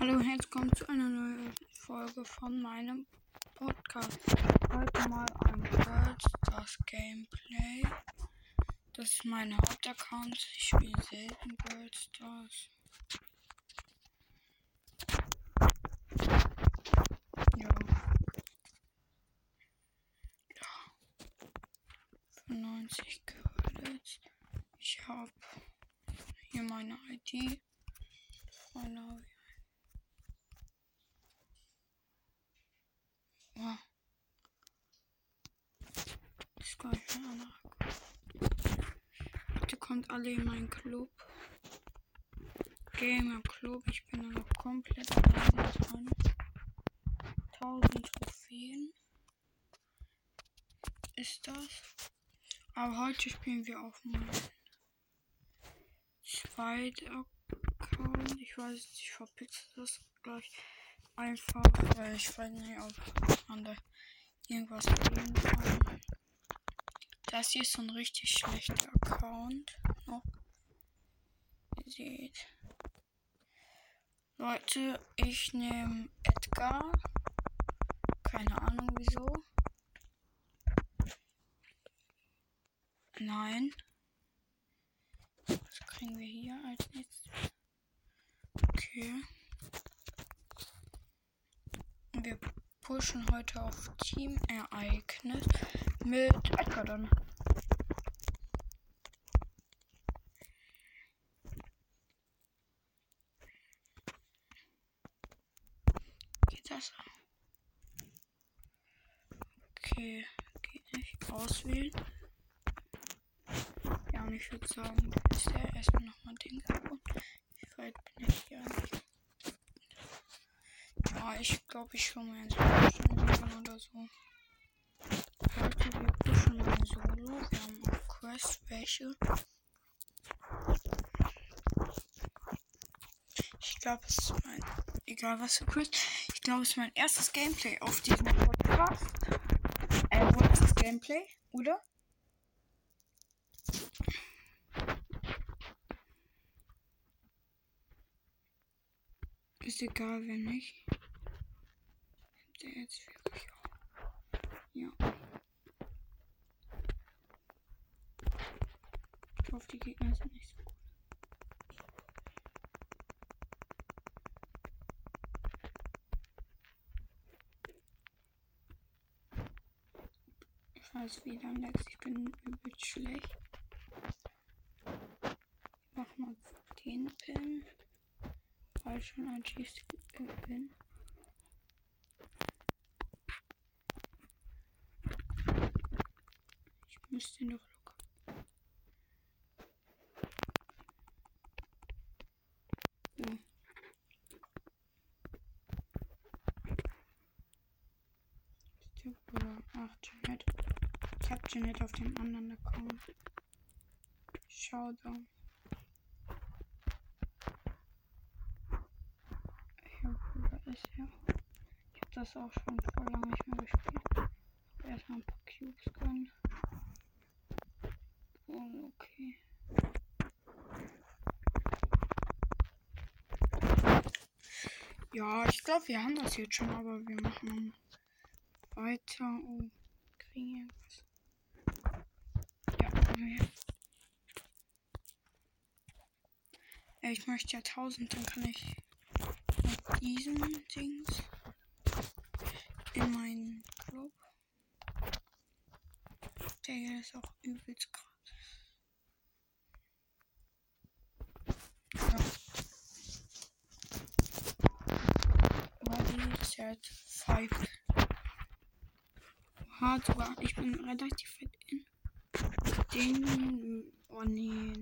Hallo und herzlich willkommen zu einer neuen Folge von meinem Podcast. Heute mal ein World Gameplay. Das ist mein Hauptaccount. Ich spiele selten World Stars. Ja. Ja. 95 Credits. Ich habe hier meine ID. Freunde habe ich Ja. Das gleiche Bitte kommt alle in meinen Club. Gamer Club. Ich bin da noch komplett alleine dran. 1000 Trophäen. Ist das? Aber heute spielen wir auf meinen zweiten Account. Ich weiß nicht, ich verpixel das gleich einfach, weil ich weiß nicht, ob man da irgendwas sehen kann. Das hier ist so ein richtig schlechter Account. Noch. Ihr seht. Leute, ich nehme Edgar. Keine Ahnung wieso. Nein. Was kriegen wir hier als nächstes? Okay. Wir pushen heute auf Team-Ereignis mit Edgar. Geht das? Okay, geht nicht. Auswählen. Ja, und ich würde sagen, ist der erstmal nochmal Ding kaputt. Wie weit bin ich hier eigentlich? Ja, ich glaube, ich schaue mir jetzt Stunden oder so. Leute, wir pushen mal Solo. Wir haben auch Quest, welche. Ich glaube, es ist mein. Egal was für Quest. Ich glaube, es ist mein erstes Gameplay auf diesem Podcast. Äh, wo Gameplay? Oder? Ist egal, wenn nicht der jetzt wirklich auch. Ja. Ich hoffe, die Gegner sind nicht so gut. Ich weiß wieder am Lex, ich bin übelst schlecht. Ich mach mal den Pin, weil schon ein Chiefs bin. müsste noch locker. So. Ach, Janet. Ich hab Janet auf dem anderen Account. Schau da. Ja, wo ist er? Ich hab das auch schon vor lange nicht mehr gespielt. Erstmal ein paar Cubes gönnen. Oh, okay. Ja, ich glaube, wir haben das jetzt schon, aber wir machen weiter. Oh, kriegen irgendwas. Ja, wir. Ich möchte ja 1000, dann kann ich mit diesem Dings in meinen Club. Der hier ist auch übelst krass. Set 5. Hart sogar. Ich bin relativ fit in den. Oh nee,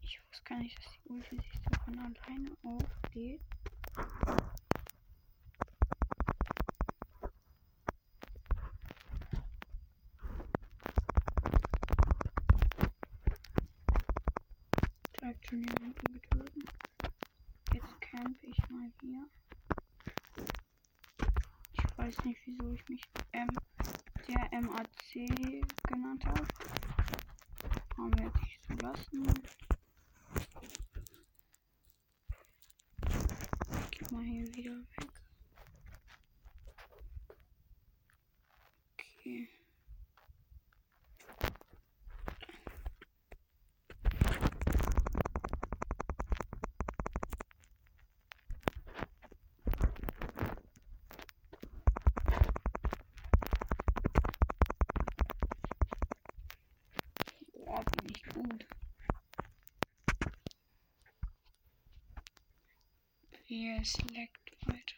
Ich wusste gar nicht, dass die Ulti sich so von alleine auflädt. Bleibt schon jemanden getötet campe ich mal hier weiß nicht, wieso ich mich ähm, M der MAC genannt habe. Haben wir jetzt nicht so lassen. Ich gebe mal hier wieder gut. Es leckt weiter.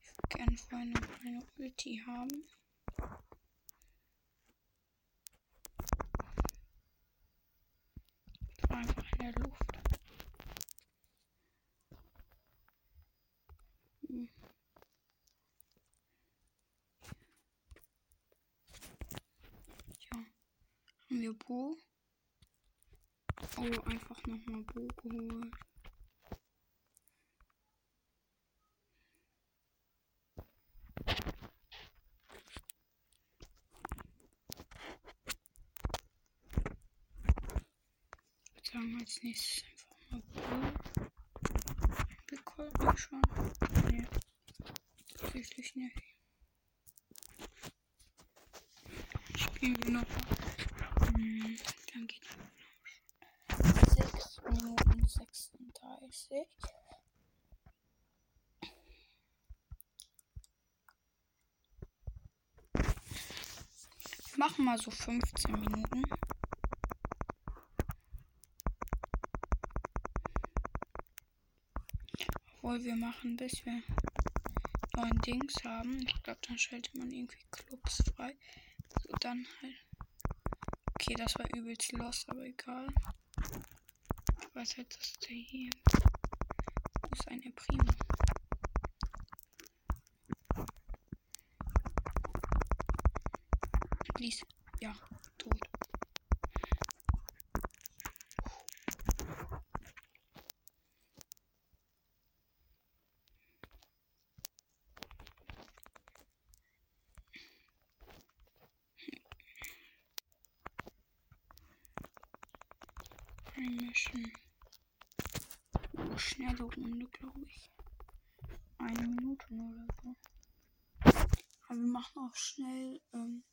Ich würde gerne vorher noch eine Ulti haben. Ich war einfach in der Luft. Hm. Ja. Haben wir Bo? Oh, einfach nochmal Bo geholt. Sagen, als nächstes einfach mal Bo. Bekommen schon. Nee. Tatsächlich nicht. Spielen wir noch. Hm, dann geht es. 6 Minuten 36. Wir machen mal so 15 Minuten. Obwohl wir machen, bis wir neuen Dings haben. Ich glaube, dann schaltet man irgendwie Clubs frei. So, dann halt. Okay, das war übelst los, aber egal. Weiß halt, dass der hier. Ist eine Primo? Please. Ja, tot. Einmischen. Oh, schnelle Runde, glaube ich. Eine Minute oder so. Aber wir machen auch schnell ähm,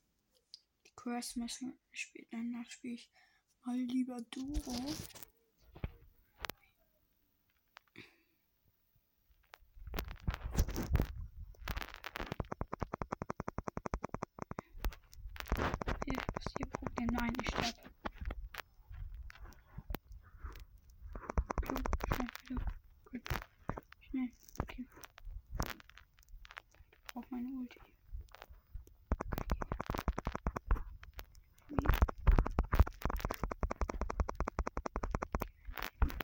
die müssen spielen. Danach spiele ich mal lieber Duro. Hier, was hier Problem? Nein, ich sterbe. Gut, schnell wieder. Gut. Schnell. Okay. Ich brauche meine Ulti.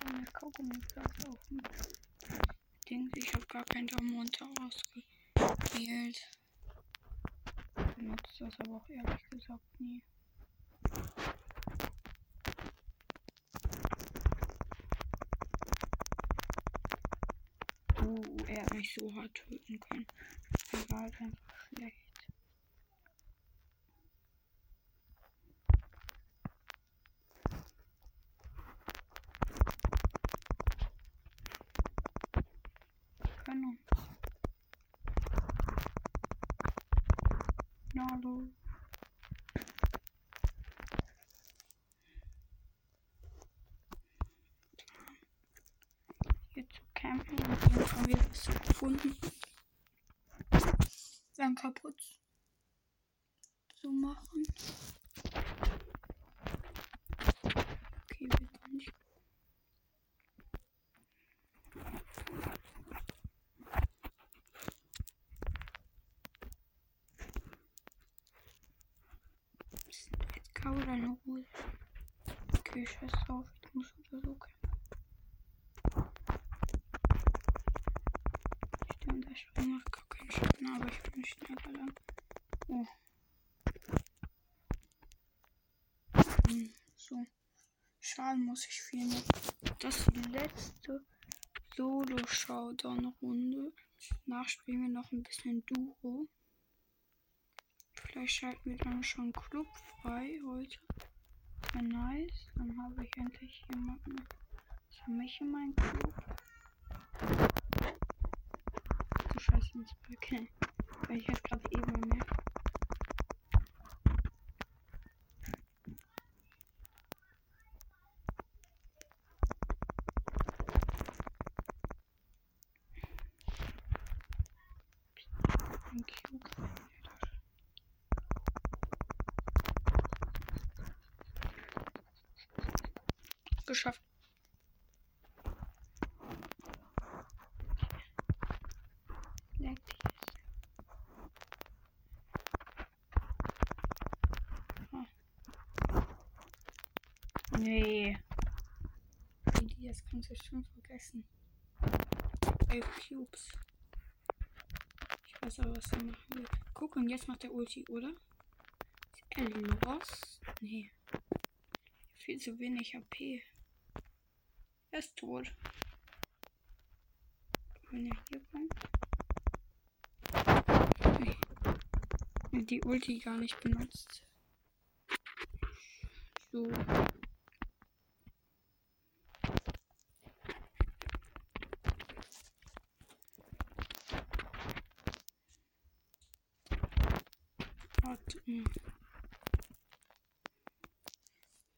Meine Kaugummi bleibt auch mit. Dings, ich habe gar keinen Daumen runter ausgewählt. Benutze das aber auch ehrlich gesagt nie. Oh, er hat mich so hart töten können. Halt einfach schlecht. Uns. Na, hallo. Hier zu campen und dann haben wir was gefunden. Dann kaputt zu machen. Okay, wird doch nicht. Jetzt kann oder eine Ruhe. Okay, scheiß drauf. Ich muss kämpfen. Stimmt, Sprung macht gar keinen Schaden, aber ich bin schneller lang. Oh. Hm, so. Schaden muss ich viel mehr. Das letzte Solo-Showdown-Runde. Danach spielen wir noch ein bisschen Duo. Vielleicht schalten wir dann schon Club frei heute. Wäre nice. Dann habe ich endlich jemanden für mich in meinem Club. Du scheiße ins Okay. Weil ich jetzt gerade eben bemerkt. Nee. Das kannst du schon vergessen. Elf Cubes. Ich weiß aber, was er machen will. Guck, und jetzt macht der Ulti, oder? Ist er los? Nee. Viel zu wenig HP. Er ist tot. Wenn er hier kommt. Nee. Die Ulti gar nicht benutzt. So.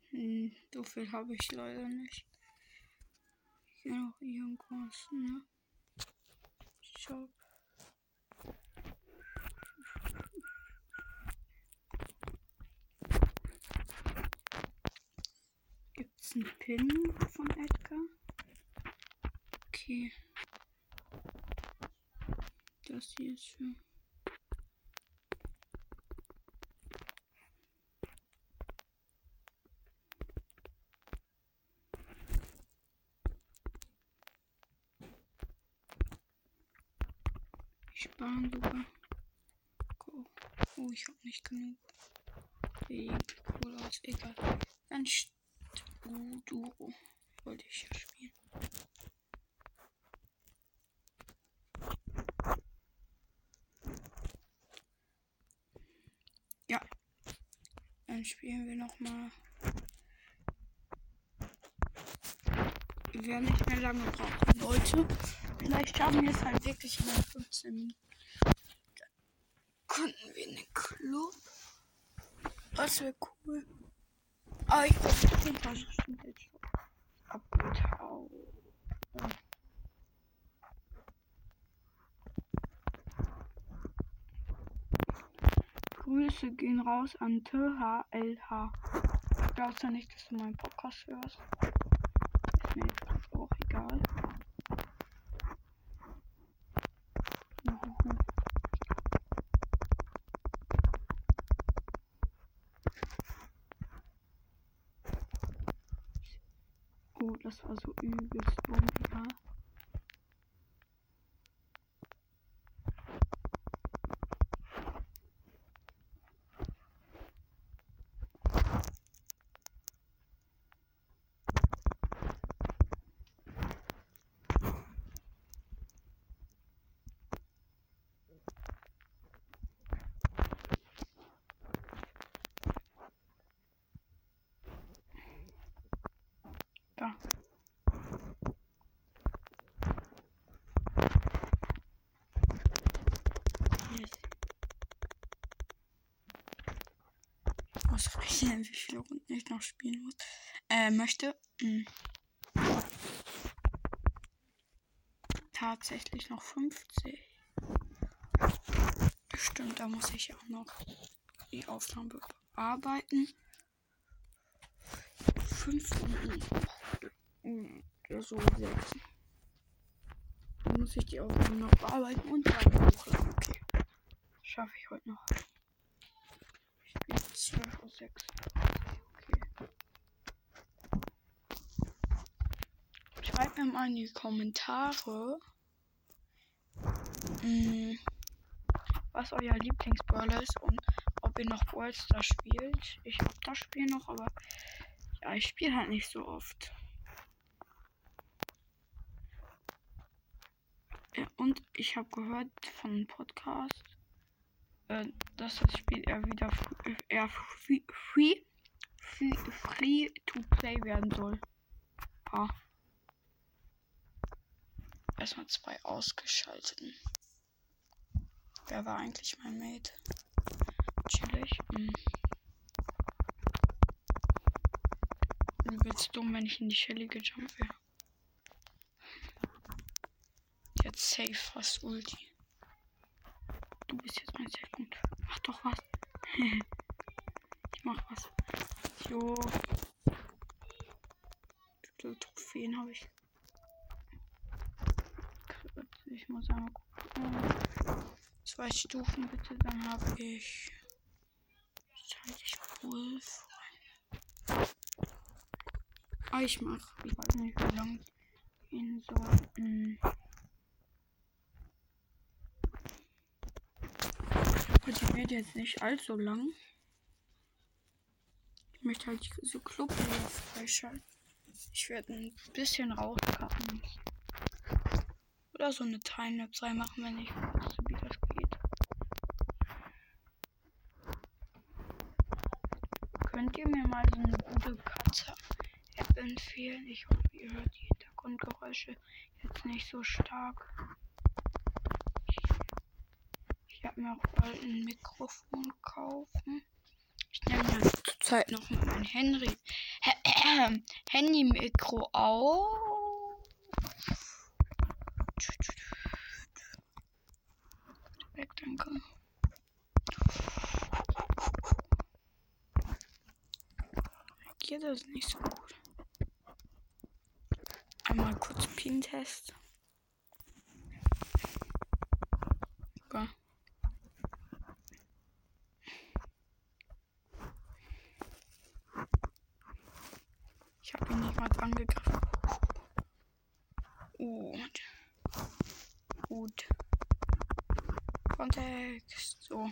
Hm, so viel habe ich leider nicht. Hier noch irgendwas, ne? Shop. Gibt's einen Pin von Edgar? Okay. Das hier ist für. Sparen sogar. Oh, oh ich habe nicht genug. Wie cool aus, egal. Dann uh, Duro wollte ich ja spielen. Ja. Dann spielen wir noch mal. Wir werden nicht mehr lange brauchen, Leute. Vielleicht schaffen wir es halt wirklich in 15 Minuten. Könnten wir einen Club? Das wäre cool. Aber ich glaube, den Versuchen jetzt schon abgetaucht. Grüße gehen raus an THLH. Ich glaube ja nicht, dass du meinen Podcast hörst. Ist mir jetzt auch egal. Oh, das war so übelst dumm, Ich muss rechnen, wie viele Runden ich noch spielen muss. Äh, möchte. Mh. Hm. Tatsächlich noch 50. Stimmt, da muss ich auch noch die Aufnahme bearbeiten. Fünf Runden so sechs. Dann muss ich die Aufgaben noch bearbeiten und dann hochladen. Okay. Schaffe ich heute noch. Ich bin 12 Uhr 6. Okay. Schreibt mir mal in die Kommentare, mh, mm, was euer Lieblingsbrawler ist und ob ihr noch Ballstar spielt. Ich hab das Spiel noch, aber ja, ich spiele halt nicht so oft. Und ich habe gehört von einem Podcast, äh, dass das Spiel eher wieder eher free, free, free to play werden soll. Ha. Erstmal zwei ausgeschalteten. Wer war eigentlich mein Mate? Chillig. Hm. Übelst dumm, wenn ich in die Shelly gejumpt wäre. Jetzt safe fast Ulti. Du bist jetzt mein Safe-Punkt. Mach doch was. ich mach was. Wie viele Trophäen habe ich? Ich muss einmal gucken. Zwei Stufen bitte, dann habe ich. Ich Wolf. Ah, ich mach. Ich weiß nicht, wie lange gehen soll. Hm. Die wird jetzt nicht allzu lang. Ich möchte halt so Club freischalten. Ich werde ein bisschen rauskappen. Oder so eine Timelapse reinmachen, wenn ich weiß, wie das geht. Könnt ihr mir mal so eine gute Katze-App empfehlen? Ich hoffe, ihr hört die Hintergrundgeräusche jetzt nicht so stark. Habe mir auch bald ein Mikrofon kaufen. Ich nehme ja zurzeit noch mein Henry Handy-Mikro auf. Weg, danke. Geht das nicht so gut. Einmal kurz Pin-Test. Super. Ich habe ihn nicht mal angegriffen. Gut. Gut. Kontext. So.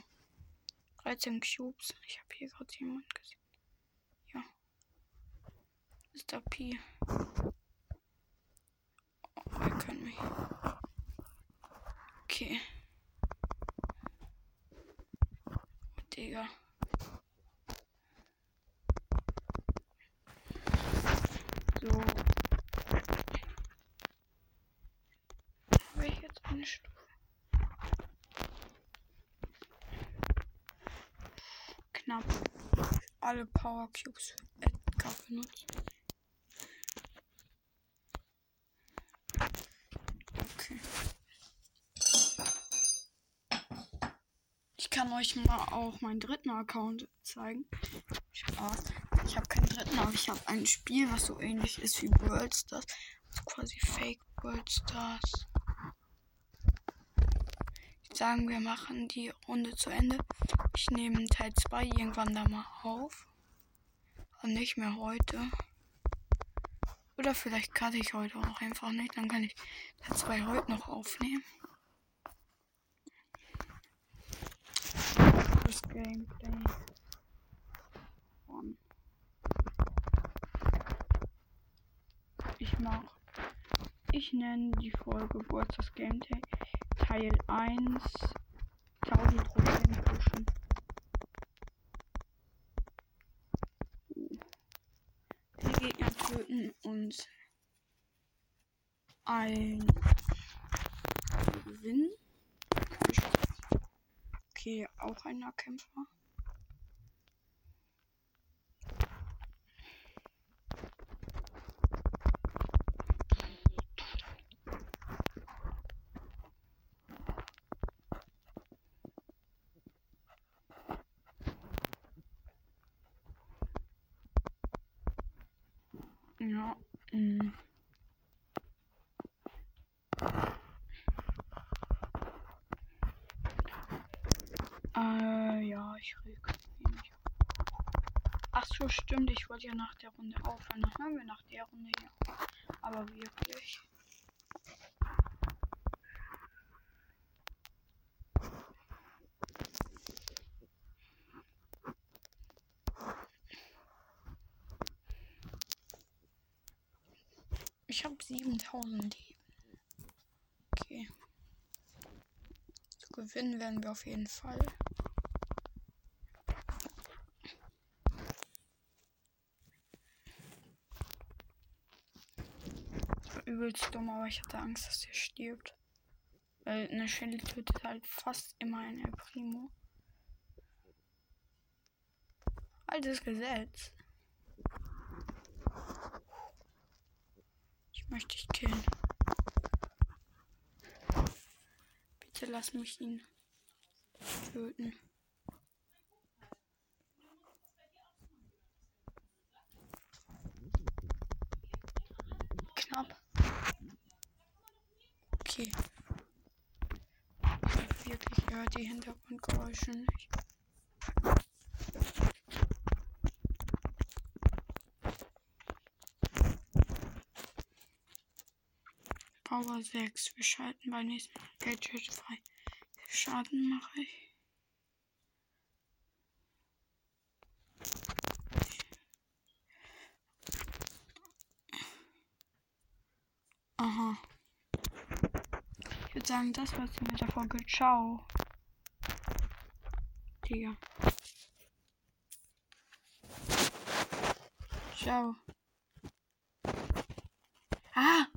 13 Cubes. Ich habe hier gerade jemanden gesehen. Ja. Mr. P. Oh, er kann mich. Okay. Digga. So. Habe ich jetzt eine Stufe? Knapp. Alle Power Cubes für Edgar benutzt. Okay. Ich kann euch mal auch meinen dritten Account zeigen. Spaß. Ich habe keinen dritten, aber ich habe ein Spiel, was so ähnlich ist wie World Stars. Also quasi Fake World Stars. Sagen, wir machen die Runde zu Ende. Ich nehme Teil 2 irgendwann da mal auf. Aber nicht mehr heute. Oder vielleicht kann ich heute auch einfach nicht. Dann kann ich Teil 2 heute noch aufnehmen. Das Gameplay. Ich mache. Ich nenne die Folge Geburtstags Gameplay Teil 1 1000 Prozent pushen. Die Gegner töten und ein Gewinn. Okay, auch ein Nahkämpfer. Ja. Mm. Äh, ja, ich reg mich. Ach so, stimmt. Ich wollte ja nach der Runde aufhören. Dann hören wir nach der Runde hier. Aber wirklich. Ich habe 7000 Leben. Okay. Zu gewinnen werden wir auf jeden Fall. Übelst dumm, aber ich hatte Angst, dass er stirbt. Weil eine Shelly tötet halt fast immer ein El Primo. Altes Gesetz. Ich möchte dich killen. Bitte lass mich ihn töten. Knapp. Okay. Ich höre die Hintergrundgeräusche nicht. Power 6. Wir schalten beim nächsten Gadget frei. Schaden mache ich. Aha. Ich würde sagen, das war's mit der Folge. Ciao. Digga. Ciao.